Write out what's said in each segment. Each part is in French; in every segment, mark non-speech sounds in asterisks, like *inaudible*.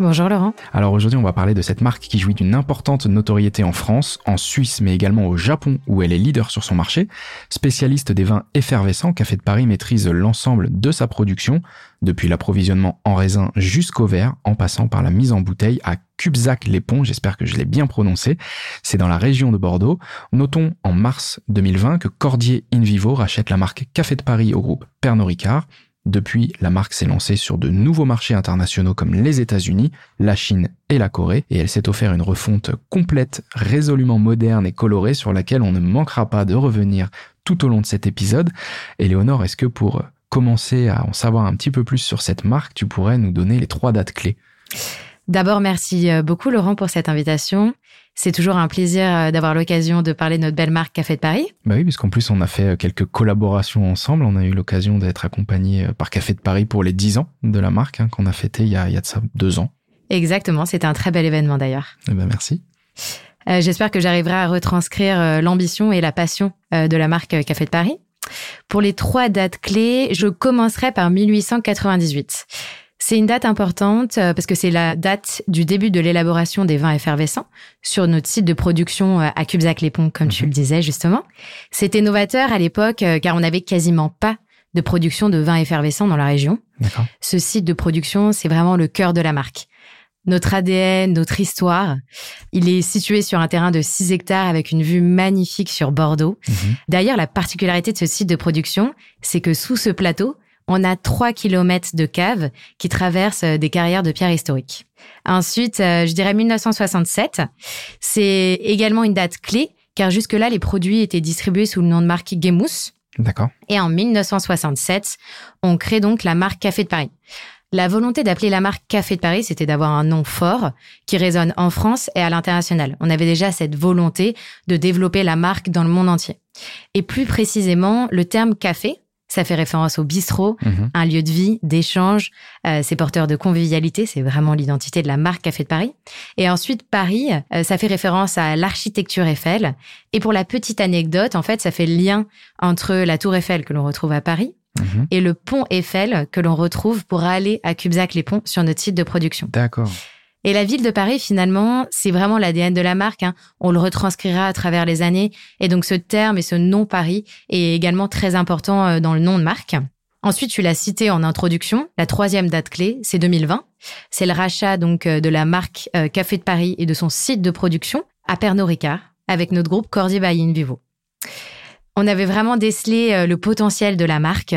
Bonjour Laurent. Alors aujourd'hui, on va parler de cette marque qui jouit d'une importante notoriété en France, en Suisse, mais également au Japon, où elle est leader sur son marché. Spécialiste des vins effervescents, Café de Paris maîtrise l'ensemble de sa production, depuis l'approvisionnement en raisin jusqu'au verre, en passant par la mise en bouteille à Cubzac-les-Ponts, j'espère que je l'ai bien prononcé. C'est dans la région de Bordeaux. Notons en mars 2020 que Cordier InVivo rachète la marque Café de Paris au groupe Pernod Ricard. Depuis, la marque s'est lancée sur de nouveaux marchés internationaux comme les États-Unis, la Chine et la Corée, et elle s'est offert une refonte complète, résolument moderne et colorée sur laquelle on ne manquera pas de revenir tout au long de cet épisode. Éléonore, est-ce que pour commencer à en savoir un petit peu plus sur cette marque, tu pourrais nous donner les trois dates clés? D'abord, merci euh, beaucoup Laurent pour cette invitation. C'est toujours un plaisir euh, d'avoir l'occasion de parler de notre belle marque Café de Paris. Bah oui, puisqu'en plus on a fait euh, quelques collaborations ensemble. On a eu l'occasion d'être accompagné par Café de Paris pour les 10 ans de la marque hein, qu'on a fêté il y a, il y a de ça deux ans. Exactement, c'était un très bel événement d'ailleurs. Eh ben merci. J'espère que j'arriverai à retranscrire l'ambition et la passion de la marque Café de Paris. Pour les trois dates clés, je commencerai par 1898. C'est une date importante euh, parce que c'est la date du début de l'élaboration des vins effervescents sur notre site de production euh, à Cubzac-les-Ponts, comme tu mhm. le disais justement. C'était novateur à l'époque euh, car on n'avait quasiment pas de production de vins effervescents dans la région. Ce site de production, c'est vraiment le cœur de la marque. Notre ADN, notre histoire. Il est situé sur un terrain de 6 hectares avec une vue magnifique sur Bordeaux. Mhm. D'ailleurs, la particularité de ce site de production, c'est que sous ce plateau, on a 3 km de caves qui traversent euh, des carrières de pierre historiques. Ensuite, euh, je dirais 1967. C'est également une date clé car jusque-là, les produits étaient distribués sous le nom de marque Gemous. D'accord. Et en 1967, on crée donc la marque Café de Paris. La volonté d'appeler la marque Café de Paris, c'était d'avoir un nom fort qui résonne en France et à l'international. On avait déjà cette volonté de développer la marque dans le monde entier. Et plus précisément, le terme café, ça fait référence au bistrot, mhm. un lieu de vie, d'échange. Euh, c'est porteur de convivialité. C'est vraiment l'identité de la marque Café de Paris. Et ensuite, Paris, euh, ça fait référence à l'architecture Eiffel. Et pour la petite anecdote, en fait, ça fait le lien entre la tour Eiffel que l'on retrouve à Paris mhm. et le pont Eiffel que l'on retrouve pour aller à Cubzac-les-Ponts sur notre site de production. D'accord. Et la ville de Paris, finalement, c'est vraiment l'ADN de la marque. Hein. On le retranscrira à travers les années. Et donc ce terme et ce nom Paris est également très important euh, dans le nom de marque. Ensuite, tu l'as cité en introduction. La troisième date clé, c'est 2020. C'est le rachat donc euh, de la marque euh, Café de Paris et de son site de production à Pernod Ricard avec notre groupe Cordier by Vivo. On avait vraiment décelé euh, le potentiel de la marque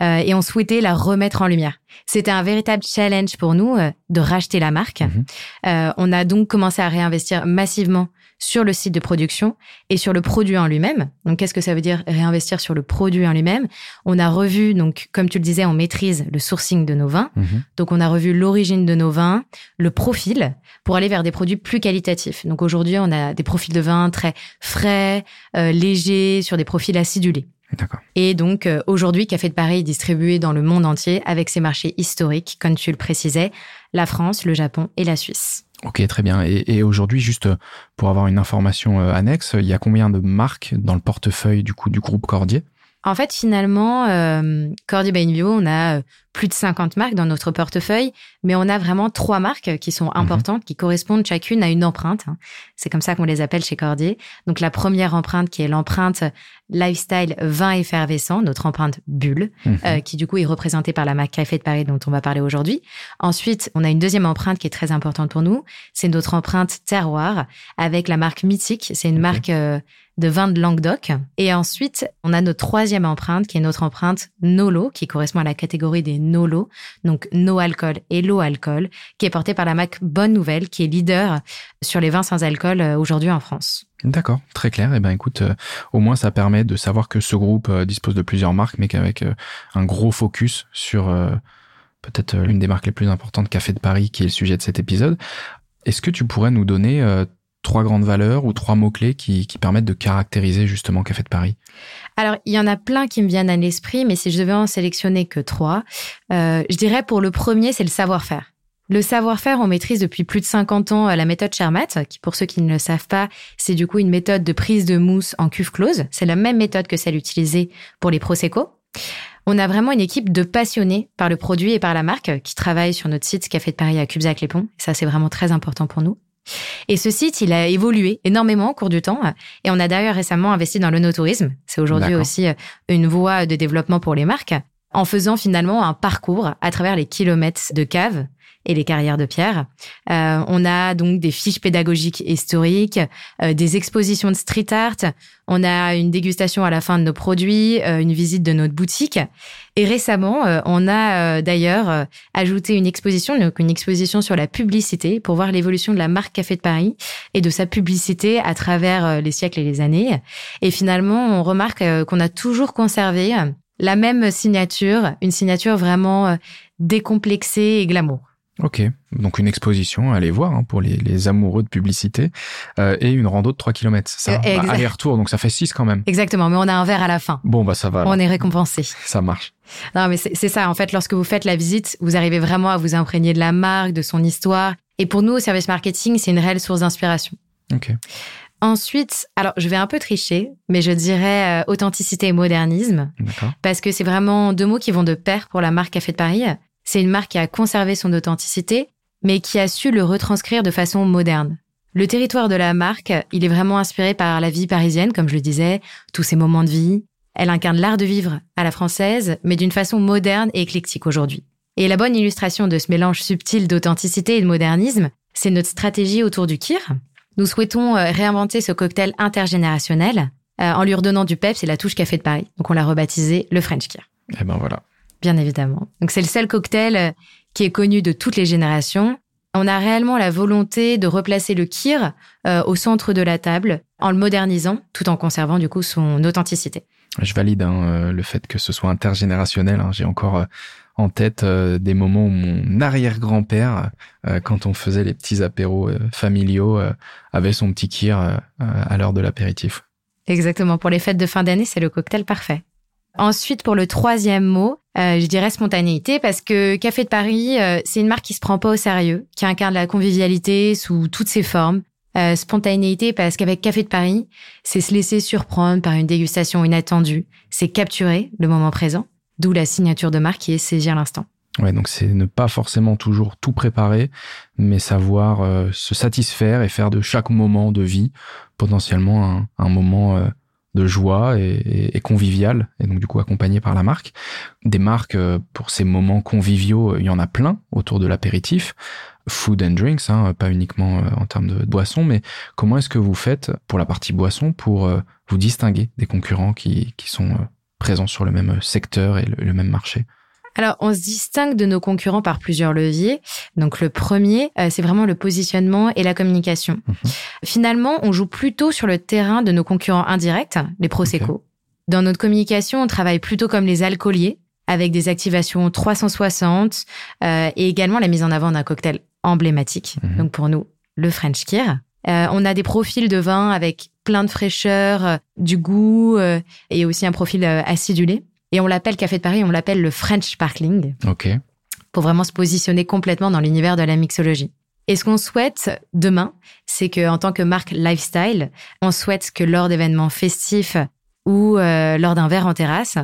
euh, et on souhaitait la remettre en lumière. C'était un véritable challenge pour nous euh, de racheter la marque. Mhm. on a donc commencé à réinvestir massivement sur le site de production et sur le produit en lui-même. Donc, qu'est-ce que ça veut dire réinvestir sur le produit en lui-même? On a revu, donc, comme tu le disais, on maîtrise le sourcing de nos vins. Mhm. Donc, on a revu l'origine de nos vins, le profil, pour aller vers des produits plus qualitatifs. Donc, aujourd'hui, on a des profils de vins très frais, euh, légers, sur des profils acidulés. Et donc euh, aujourd'hui, Café de Paris est distribué dans le monde entier avec ses marchés historiques, comme tu le précisais, la France, le Japon et la Suisse. Ok, très bien. Et, aujourd'hui, juste euh, pour avoir une information euh, annexe, il y a combien de marques dans le portefeuille du coup du groupe Cordier? En fait, finalement, euh, Cordier by on a plus de 50 marques dans notre portefeuille, mais on a vraiment trois marques qui sont mhm. importantes, qui correspondent chacune à une empreinte. C'est comme ça qu'on les appelle chez Cordier. Donc la première empreinte qui est l'empreinte lifestyle vin effervescent, notre empreinte bulle, mhm. euh, qui du coup est représentée par la marque Café de Paris dont on va parler aujourd'hui. Ensuite, on a une deuxième empreinte qui est très importante pour nous, c'est notre empreinte terroir avec la marque Mythique. C'est une marque euh, de vin de Languedoc. Et ensuite, on a notre troisième empreinte qui est notre empreinte Nolo, qui correspond à la catégorie des Nolo, donc no alcool et low alcool, qui est portée par la marque Bonne Nouvelle, qui est leader sur les vins sans alcool euh, aujourd'hui en France. D'accord, très clair. Eh ben écoute, euh, au moins ça permet de savoir que ce groupe euh, dispose de plusieurs marques, mais qu'avec un gros focus sur peut-être l'une des marques les plus importantes, Café de Paris, qui est le sujet de cet épisode. Est-ce que tu pourrais nous donner trois grandes valeurs ou trois mots-clés qui, permettent de caractériser justement Café de Paris? Alors, il y en a plein qui me viennent à l'esprit, mais si je devais en sélectionner que trois, euh, je dirais pour le premier, c'est le savoir-faire. Le savoir-faire, on maîtrise depuis plus de 50 ans la méthode Chermat, qui pour ceux qui ne le savent pas, c'est du coup une méthode de prise de mousse en cuve close. C'est la même méthode que celle utilisée pour les Prosecco. On a vraiment une équipe de passionnés par le produit et par la marque qui travaillent sur notre site Café de Paris à Cubzac-les-Ponts. Ça, c'est vraiment très important pour nous. Et ce site, il a évolué énormément au cours du temps. Et on a d'ailleurs récemment investi dans le no-tourisme. C'est aujourd'hui aussi une voie de développement pour les marques en faisant finalement un parcours à travers les kilomètres de caves et les carrières de pierre. Euh, on a donc des fiches pédagogiques historiques, euh, des expositions de street art. On a une dégustation à la fin de nos produits, euh, une visite de notre boutique. Et récemment, on a d'ailleurs ajouté une exposition, donc une exposition sur la publicité pour voir l'évolution de la marque Café de Paris et de sa publicité à travers les siècles et les années. Et finalement, on remarque qu'on a toujours conservé la même signature, une signature vraiment décomplexée et glamour. Ok, donc une exposition, allez voir hein, pour les, les, amoureux de publicité euh, et une rando de 3 km, ça bah, Aller-retour, donc ça fait 6 quand même. Exactement, mais on a un verre à la fin. Bon, bah ça va. On est récompensé. Ça marche. Non, mais c'est ça, en fait, lorsque vous faites la visite, vous arrivez vraiment à vous imprégner de la marque, de son histoire. Et pour nous, au service marketing, c'est une réelle source d'inspiration. Ok. Ensuite, alors je vais un peu tricher, mais je dirais euh, authenticité et modernisme. Parce que c'est vraiment deux mots qui vont de pair pour la marque Café de Paris. C'est une marque qui a conservé son authenticité, mais qui a su le retranscrire de façon moderne. Le territoire de la marque, il est vraiment inspiré par la vie parisienne, comme je le disais, tous ces moments de vie. Elle incarne l'art de vivre à la française, mais d'une façon moderne et éclectique aujourd'hui. Et la bonne illustration de ce mélange subtil d'authenticité et de modernisme, c'est notre stratégie autour du kir. Nous souhaitons euh, réinventer ce cocktail intergénérationnel euh, en lui redonnant du peps et la touche café de Paris. Donc on l'a rebaptisé le French Kir. Et eh ben voilà bien évidemment. Donc c'est le seul cocktail euh, qui est connu de toutes les générations. On a réellement la volonté de replacer le kir euh, au centre de la table en le modernisant tout en conservant du coup son authenticité. Je valide hein, le fait que ce soit intergénérationnel. Hein. J'ai encore en tête des moments où mon arrière-grand-père, quand on faisait les petits apéros familiaux, avait son petit kir à l'heure de l'apéritif. Exactement. Pour les fêtes de fin d'année, c'est le cocktail parfait. Ensuite, pour le troisième mot, euh, je dirais spontanéité parce que Café de Paris, euh, c'est une marque qui se prend pas au sérieux, qui incarne la convivialité sous toutes ses formes. Euh, spontanéité parce qu'avec Café de Paris, c'est se laisser surprendre par une dégustation inattendue, c'est capturer le moment présent, d'où la signature de marque qui est saisir l'instant. Ouais, donc c'est ne pas forcément toujours tout préparer, mais savoir se satisfaire et faire de chaque moment de vie potentiellement un, moment de joie et, convivial, et donc du coup accompagné par la marque. Des marques euh, pour ces moments conviviaux, il y en a plein autour de l'apéritif, food and drinks, hein, pas uniquement euh, en termes de boissons, mais comment est-ce que vous faites pour la partie boisson pour euh, vous distinguer des concurrents qui sont présents sur le même secteur et le même marché alors, on se distingue de nos concurrents par plusieurs leviers. Donc, le premier, euh, c'est vraiment le positionnement et la communication. Mhm. Finalement, on joue plutôt sur le terrain de nos concurrents indirects, les Prosecco. Dans notre communication, on travaille plutôt comme les alcooliers, avec des activations 360 euh, et également la mise en avant d'un cocktail emblématique. Mhm. Donc, pour nous, le French Kier. Euh, on a des profils de vin avec plein de fraîcheur, du goût et aussi un profil acidulé. Et on l'appelle Café de Paris, on l'appelle le French Sparkling. OK. Pour vraiment se positionner complètement dans l'univers de la mixologie. Et ce qu'on souhaite demain, c'est que en tant que marque lifestyle, on souhaite que lors d'événements festifs ou euh, lors d'un verre en terrasse,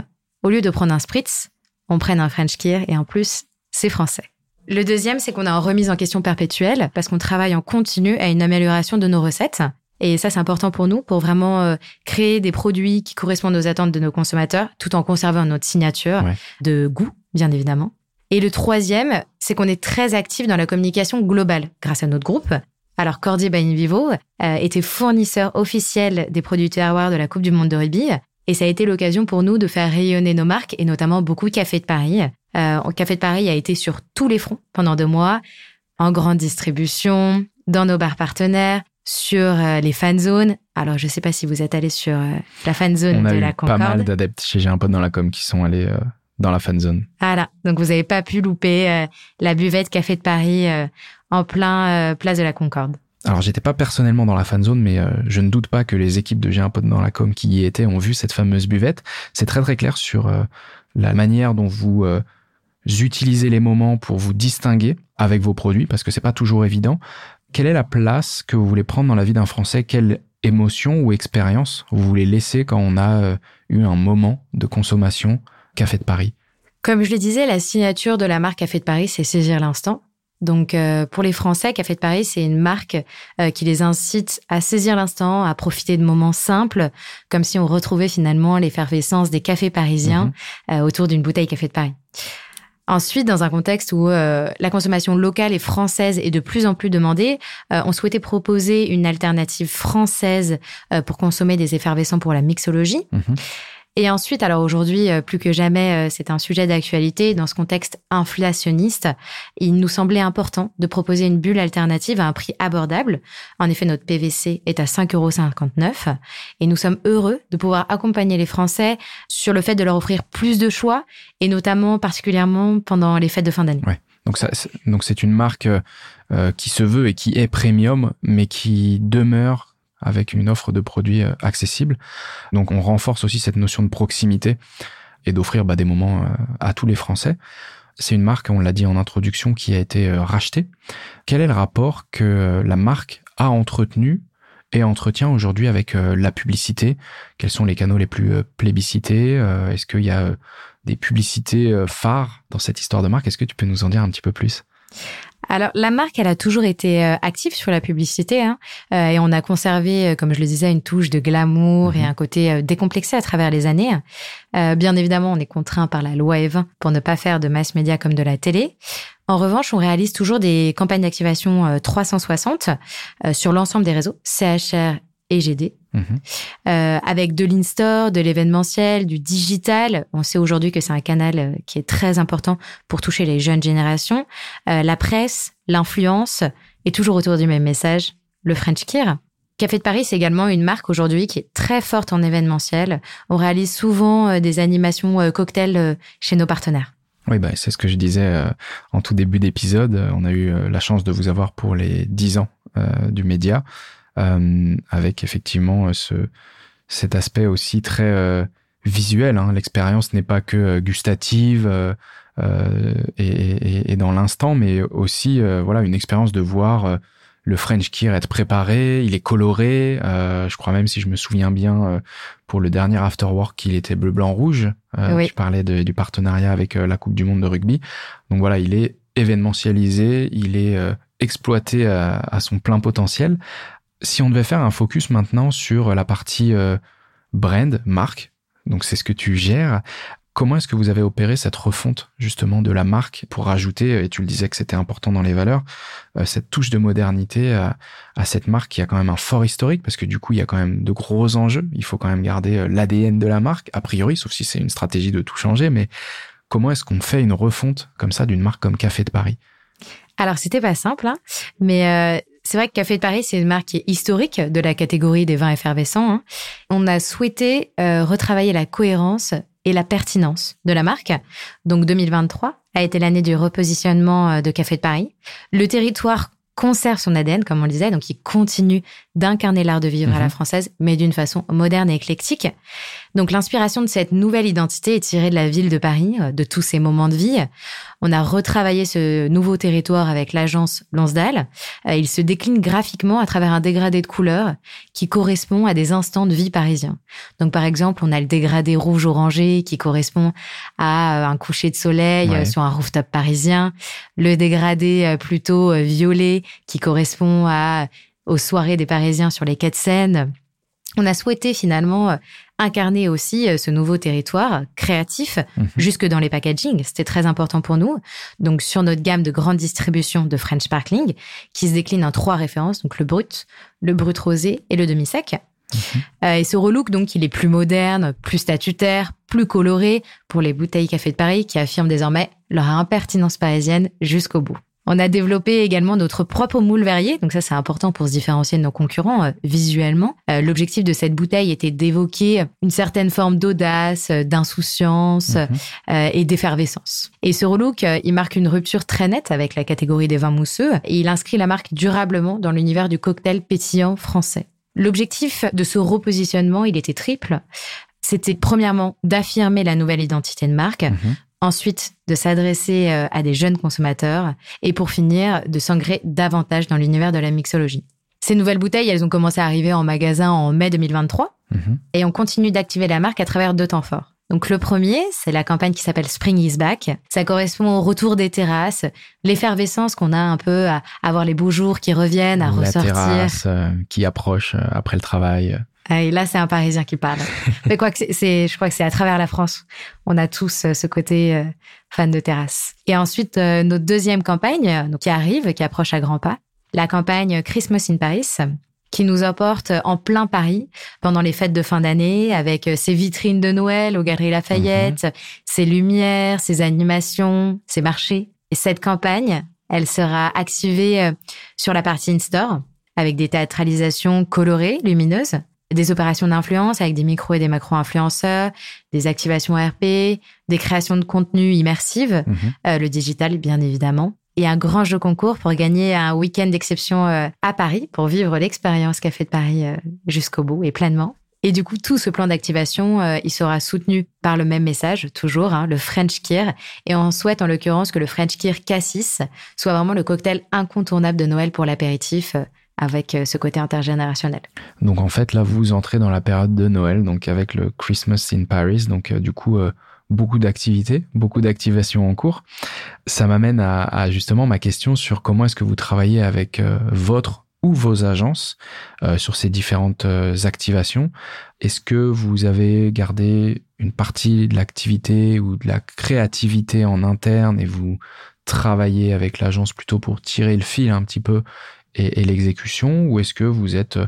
au lieu de prendre un spritz, on prenne un French Kier et en plus, c'est français. Le deuxième, c'est qu'on a en remise en question perpétuelle parce qu'on travaille en continu à une amélioration de nos recettes. Et ça, c'est important pour nous, pour vraiment euh, créer des produits qui correspondent aux attentes de nos consommateurs, tout en conservant notre signature de goût, bien évidemment. Et le troisième, c'est qu'on est très actif dans la communication globale grâce à notre groupe. Alors, Cordier by Vivo euh, était fournisseur officiel des produits terroirs de la Coupe du Monde de rugby. Et ça a été l'occasion pour nous de faire rayonner nos marques et notamment beaucoup Café de Paris. Euh, Café de Paris a été sur tous les fronts pendant deux mois, en grande distribution, dans nos bars partenaires, sur euh, les fan zones. Alors, je sais pas si vous êtes allé sur euh, la fan zone de la Concorde. pas mal d'adeptes chez J'ai un pote dans la com qui sont allés euh, dans la fan zone. Voilà. Donc, vous n'avez pas pu louper la buvette Café de Paris en plein place de la Concorde. Alors j'étais pas personnellement dans la fan zone, mais je ne doute pas que les équipes de J'ai un pote dans la com qui y étaient ont vu cette fameuse buvette. C'est très très clair sur la manière dont vous utilisez les moments pour vous distinguer avec vos produits, parce que c'est pas toujours évident. Quelle est la place que vous voulez prendre dans la vie d'un Français? Quelle émotion ou expérience vous voulez laisser quand on a eu un moment de consommation Café de Paris? Comme je le disais, la signature de la marque Café de Paris, c'est saisir l'instant. Donc euh, pour les Français, Café de Paris, c'est une marque euh, qui les incite à saisir l'instant, à profiter de moments simples, comme si on retrouvait finalement l'effervescence des cafés parisiens mhm. euh, autour d'une bouteille Café de Paris. Ensuite, dans un contexte où la consommation locale et française est de plus en plus demandée, on souhaitait proposer une alternative française pour consommer des effervescents pour la mixologie. Mhm. Et ensuite, alors aujourd'hui, euh, plus que jamais, euh, c'est un sujet d'actualité. Dans ce contexte inflationniste, il nous semblait important de proposer une bulle alternative à un prix abordable. En effet, notre PVC est à 5,59 euros et nous sommes heureux de pouvoir accompagner les Français sur le fait de leur offrir plus de choix et notamment particulièrement pendant les fêtes de fin d'année. Ouais. Donc c'est une marque euh, qui se veut et qui est premium, mais qui demeure avec une offre de produits euh, accessible. Donc on renforce aussi cette notion de proximité et d'offrir bah, des moments euh, à tous les Français. C'est une marque, on l'a dit en introduction, qui a été euh, rachetée. Quel est le rapport que la marque a entretenu et entretient aujourd'hui avec la publicité? Quels sont les canaux les plus plébiscités Est-ce qu'il y a des publicités phares dans cette histoire de marque? Est-ce que tu peux nous en dire un petit peu plus? Alors la marque, elle a toujours été euh, active sur la publicité hein, euh, et on a conservé, euh, comme je le disais, une touche de glamour et mhm. un côté décomplexé à travers les années. bien évidemment, on est contraint par la loi E20 pour ne pas faire de mass média comme de la télé. En revanche, on réalise toujours des campagnes d'activation 360 sur l'ensemble des réseaux, CHR et GD. Mhm. Euh, avec de l'in-store, de l'événementiel, du digital. On sait aujourd'hui que c'est un canal euh, qui est très important pour toucher les jeunes générations. Euh, la presse, l'influence, et toujours autour du même message, le French Kier. Café de Paris, c'est également une marque aujourd'hui qui est très forte en événementiel. On réalise souvent des animations cocktails chez nos partenaires. Oui, bah, c'est ce que je disais en tout début d'épisode. On a eu la chance de vous avoir pour les 10 ans du média. Euh, avec effectivement euh, ce, cet aspect aussi très euh, visuel. Hein. L'expérience n'est pas que gustative et, et, et, dans l'instant, mais aussi voilà une expérience de voir le French Kier être préparé, il est coloré. Euh, je crois même, si je me souviens bien, pour le dernier Afterwork, il était bleu, blanc, rouge. Euh, Je parlais de, du partenariat avec la Coupe du Monde de rugby. Donc voilà, il est événementialisé, il est exploité à, à, son plein potentiel, si on devait faire un focus maintenant sur la partie euh, brand, marque, donc c'est ce que tu gères, comment est-ce que vous avez opéré cette refonte justement de la marque pour rajouter, et tu le disais que c'était important dans les valeurs, euh, cette touche de modernité à, cette marque qui a quand même un fort historique, parce que du coup il y a quand même de gros enjeux, il faut quand même garder euh, l'ADN de la marque, a priori, sauf si c'est une stratégie de tout changer, mais comment est-ce qu'on fait une refonte comme ça d'une marque comme Café de Paris? Alors c'était pas simple, hein, mais c'est vrai que Café de Paris, c'est une marque qui est historique de la catégorie des vins effervescents. Hein. On a souhaité euh, retravailler la cohérence et la pertinence de la marque. Donc 2023 a été l'année du repositionnement euh, de Café de Paris. Le territoire conserve son ADN, comme on le disait, donc il continue d'incarner l'art de vivre à la mhm. française, mais d'une façon moderne et éclectique. Donc l'inspiration de cette nouvelle identité est tirée de la ville de Paris, euh, de tous ces moments de vie. On a retravaillé ce nouveau territoire avec l'agence Lansdal. Euh, il se décline graphiquement à travers un dégradé de couleurs qui correspond à des instants de vie parisiens. Donc par exemple, on a le dégradé rouge-orangé qui correspond à euh, un coucher de soleil sur un rooftop parisien, le dégradé plutôt violet qui correspond à aux soirées des Parisiens sur les quais de Seine. On a souhaité finalement incarner aussi euh, ce nouveau territoire créatif mhm. jusque dans les packaging. C'était très important pour nous. Donc sur notre gamme de grande distribution de French Sparkling, qui se décline en trois références, donc le brut, le brut rosé et le demi-sec. Mhm. Euh, et ce relook, donc, il est plus moderne, plus statutaire, plus coloré pour les bouteilles Café de Paris qui affirment désormais leur impertinence parisienne jusqu'au bout. On a développé également notre propre moule Verrier, donc ça c'est important pour se différencier de nos concurrents euh, visuellement. Euh, l'objectif de cette bouteille était d'évoquer une certaine forme d'audace, euh, d'insouciance mhm. et d'effervescence. Et ce relook, il marque une rupture très nette avec la catégorie des vins mousseux et il inscrit la marque durablement dans l'univers du cocktail pétillant français. L'objectif de ce repositionnement, il était triple. C'était premièrement d'affirmer la nouvelle identité de marque, mhm ensuite de s'adresser euh, à des jeunes consommateurs et pour finir de s'ancrer davantage dans l'univers de la mixologie. Ces nouvelles bouteilles, elles ont commencé à arriver en magasin en mai 2023 mhm. et on continue d'activer la marque à travers deux temps forts. Donc le premier, c'est la campagne qui s'appelle Spring is Back. Ça correspond au retour des terrasses, l'effervescence qu'on a un peu à avoir les beaux jours qui reviennent, à ressortir. La terrasse euh, qui approche euh, après le travail. Ah, et là, c'est un Parisien qui parle. *laughs* Mais quoi que c'est, je crois que c'est à travers la France. On a tous euh, ce côté euh, fan de terrasse. Et ensuite, euh, notre deuxième campagne, qui arrive, qui approche à grands pas, la campagne Christmas in Paris, qui nous apporte en plein Paris pendant les fêtes de fin d'année, avec ses vitrines de Noël aux Galeries Lafayette, mhm. ses lumières, ses animations, ses marchés. Et cette campagne, elle sera activée sur la partie in-store avec des théâtralisations colorées, lumineuses, des opérations d'influence avec des micros et des macro-influenceurs, des activations RP, des créations de contenu immersives, mhm. euh, le digital bien évidemment, et un grand jeu concours pour gagner un week-end d'exception euh, à Paris pour vivre l'expérience Café de Paris euh, jusqu'au bout et pleinement. Et du coup, tout ce plan d'activation, il sera soutenu par le même message, toujours, hein, le French Kier. Et on souhaite en l'occurrence que le French Kier Cassis soit vraiment le cocktail incontournable de Noël pour l'apéritif avec euh, ce côté intergénérationnel. Donc en fait, là, vous entrez dans la période de Noël, donc avec le Christmas in Paris, donc euh, du coup, euh, beaucoup d'activités, beaucoup d'activations en cours. Ça m'amène à, justement ma question sur comment est-ce que vous travaillez avec votre ou vos agences sur ces différentes activations. Est-ce que vous avez gardé une partie de l'activité ou de la créativité en interne et vous travaillez avec l'agence plutôt pour tirer le fil un petit peu et, l'exécution ou est-ce que vous êtes euh,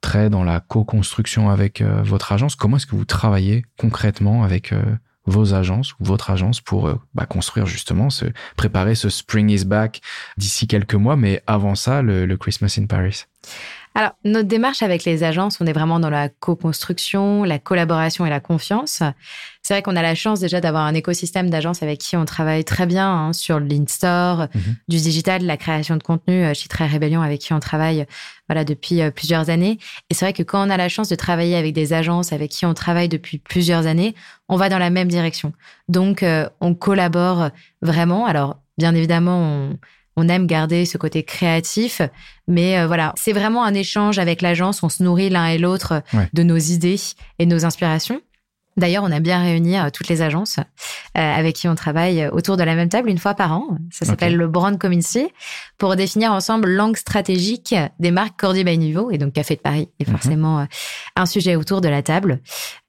très dans la co-construction avec euh, votre agence? Comment est-ce que vous travaillez concrètement avec euh, vos agences ou votre agence pour bah, construire justement, se préparer ce Spring is Back d'ici quelques mois, mais avant ça, le Christmas in Paris? Alors, notre démarche avec les agences, on est vraiment dans la co-construction, la collaboration et la confiance. C'est vrai qu'on a la chance déjà d'avoir un écosystème d'agences avec qui on travaille très bien hein, sur l'in-store, mhm. du digital, la création de contenu euh, chez Très Rébellion avec qui on travaille voilà depuis euh, plusieurs années. Et c'est vrai que quand on a la chance de travailler avec des agences avec qui on travaille depuis plusieurs années, on va dans la même direction. Donc, euh, on collabore vraiment. Alors, bien évidemment, on on aime garder ce côté créatif, mais euh, voilà, c'est vraiment un échange avec l'agence. On se nourrit l'un et l'autre de nos idées et de nos inspirations. D'ailleurs, on a bien réunir euh, toutes les agences euh, avec qui on travaille autour de la même table une fois par an. Ça s'appelle le Brand Community pour définir ensemble l'angle stratégique des marques Cordier by Niveau et donc Café de Paris est mhm. forcément un sujet autour de la table.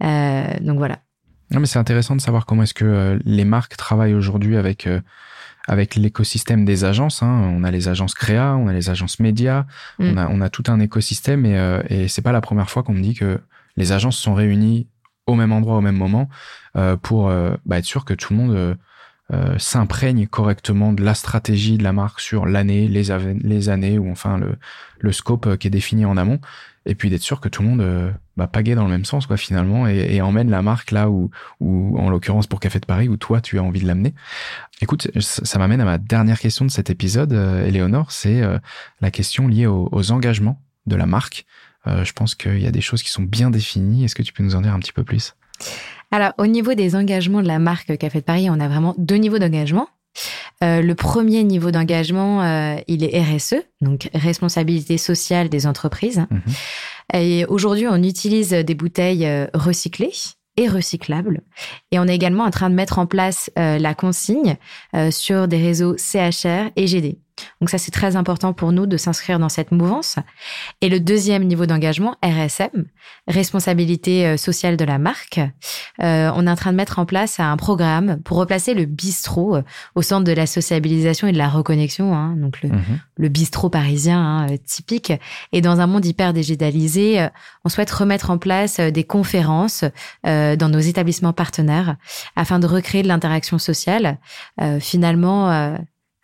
donc voilà. Non, mais c'est intéressant de savoir comment est-ce que les marques travaillent aujourd'hui avec avec l'écosystème des agences. Hein. On a les agences créa, on a les agences médias, mm. on, a, on a tout un écosystème et, euh, et c'est pas la première fois qu'on me dit que les agences sont réunies au même endroit au même moment euh, pour euh, bah, être sûr que tout le monde euh, euh, s'imprègne correctement de la stratégie de la marque sur l'année, les, les années ou enfin le, le scope qui est défini en amont et puis d'être sûr que tout le monde euh, bah, pagaie dans le même sens quoi finalement et, emmène la marque là où, où en l'occurrence pour Café de Paris où toi tu as envie de l'amener. Écoute, ça, m'amène à ma dernière question de cet épisode, euh, Éléonore, c'est euh, la question liée aux, engagements de la marque. Euh, je pense qu'il y a des choses qui sont bien définies. Est-ce que tu peux nous en dire un petit peu plus? Alors au niveau des engagements de la marque Café de Paris, on a vraiment deux niveaux d'engagement. Euh, le premier niveau d'engagement, euh, il est RSE, donc responsabilité sociale des entreprises. Mhm. Et aujourd'hui, on utilise des bouteilles euh, recyclées et recyclables. Et on est également en train de mettre en place la consigne sur des réseaux CHR et GD. Donc ça, c'est très important pour nous de s'inscrire dans cette mouvance. Et le deuxième niveau d'engagement, RSM, responsabilité euh, sociale de la marque. Euh, on est en train de mettre en place un programme pour replacer le bistrot euh, au centre de la sociabilisation et de la reconnexion. Hein, donc le, mhm. bistrot parisien hein, typique. Et dans un monde hyper digitalisé, on souhaite remettre en place des conférences dans nos établissements partenaires afin de recréer de l'interaction sociale. finalement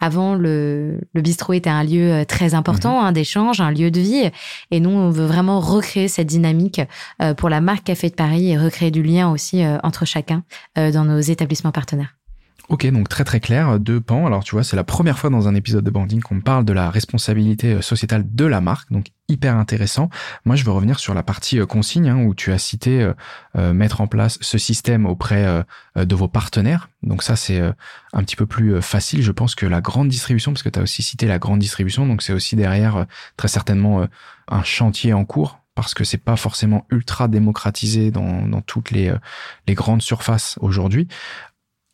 avant, le, le bistrot était un lieu très important mhm. hein, d'échange, un lieu de vie. Et nous, on veut vraiment recréer cette dynamique pour la marque Café de Paris et recréer du lien aussi entre chacun dans nos établissements partenaires. Ok, donc très très clair, deux pans. Alors tu vois, c'est la première fois dans un épisode de Branding qu'on parle de la responsabilité euh, sociétale de la marque, donc hyper intéressant. Moi, je veux revenir sur la partie euh, consigne, hein, où tu as cité euh, mettre en place ce système auprès de vos partenaires. Donc ça, c'est un petit peu plus facile, je pense, que la grande distribution, parce que tu as aussi cité la grande distribution, donc c'est aussi derrière très certainement un chantier en cours parce que c'est pas forcément ultra démocratisé dans, dans toutes les, les grandes surfaces aujourd'hui.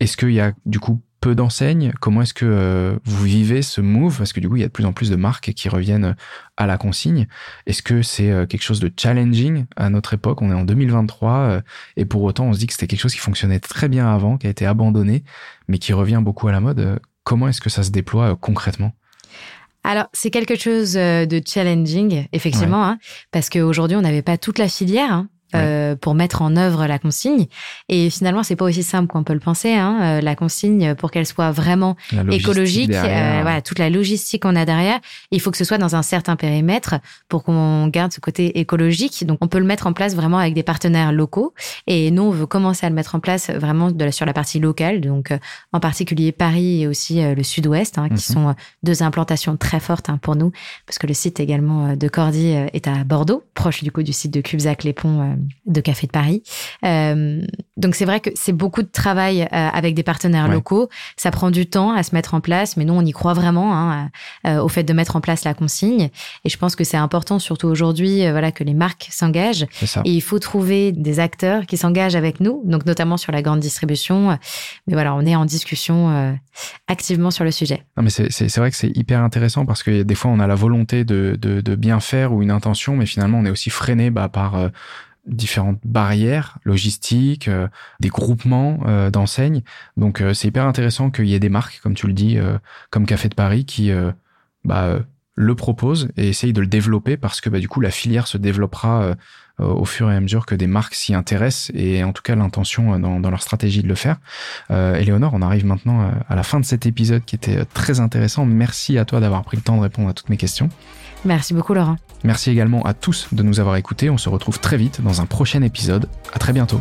Est-ce qu'il y a du coup peu d'enseignes? Comment est-ce que euh, vous vivez ce move? Parce que du coup, il y a de plus en plus de marques qui reviennent euh, à la consigne. Est-ce que c'est euh, quelque chose de challenging à notre époque? On est en 2023 et pour autant, on se dit que c'était quelque chose qui fonctionnait très bien avant, qui a été abandonné, mais qui revient beaucoup à la mode. Comment est-ce que ça se déploie concrètement? Alors, c'est quelque chose de challenging, effectivement, hein, parce qu'aujourd'hui, on n'avait pas toute la filière. Hein. Euh, pour mettre en œuvre la consigne. Et finalement, c'est pas aussi simple qu'on peut le penser. Hein. Euh, la consigne, pour qu'elle soit vraiment écologique, euh, voilà, toute la logistique qu'on a derrière, il faut que ce soit dans un certain périmètre pour qu'on garde ce côté écologique. Donc, on peut le mettre en place vraiment avec des partenaires locaux. Et nous, on veut commencer à le mettre en place vraiment de la, sur la partie locale. Donc, en particulier Paris et aussi le Sud-Ouest, hein, qui mhm. sont deux implantations très fortes hein, pour nous, parce que le site également de Cordy est à Bordeaux, proche du coup du site de Cubzac-les-Ponts de Café de Paris. Euh, donc c'est vrai que c'est beaucoup de travail euh, avec des partenaires locaux. Ça prend du temps à se mettre en place, mais nous on y croit vraiment hein, euh, au fait de mettre en place la consigne. Et je pense que c'est important, surtout aujourd'hui, voilà, que les marques s'engagent. Et il faut trouver des acteurs qui s'engagent avec nous, donc notamment sur la grande distribution. Mais voilà, on est en discussion activement sur le sujet. Non, mais c'est vrai que c'est hyper intéressant parce que des fois on a la volonté de, de, de, bien faire ou une intention, mais finalement on est aussi freiné bah, par différentes barrières logistiques, euh, des groupements euh, d'enseignes. Donc euh, c'est hyper intéressant qu'il y ait des marques, comme tu le dis, comme Café de Paris, qui bah, le proposent et essayent de le développer parce que bah, du coup la filière se développera au fur et à mesure que des marques s'y intéressent et en tout cas l'intention dans, dans, leur stratégie de le faire. Euh, on arrive maintenant à la fin de cet épisode qui était très intéressant. Merci à toi d'avoir pris le temps de répondre à toutes mes questions. Merci beaucoup Laurent. Merci également à tous de nous avoir écoutés. On se retrouve très vite dans un prochain épisode. À très bientôt.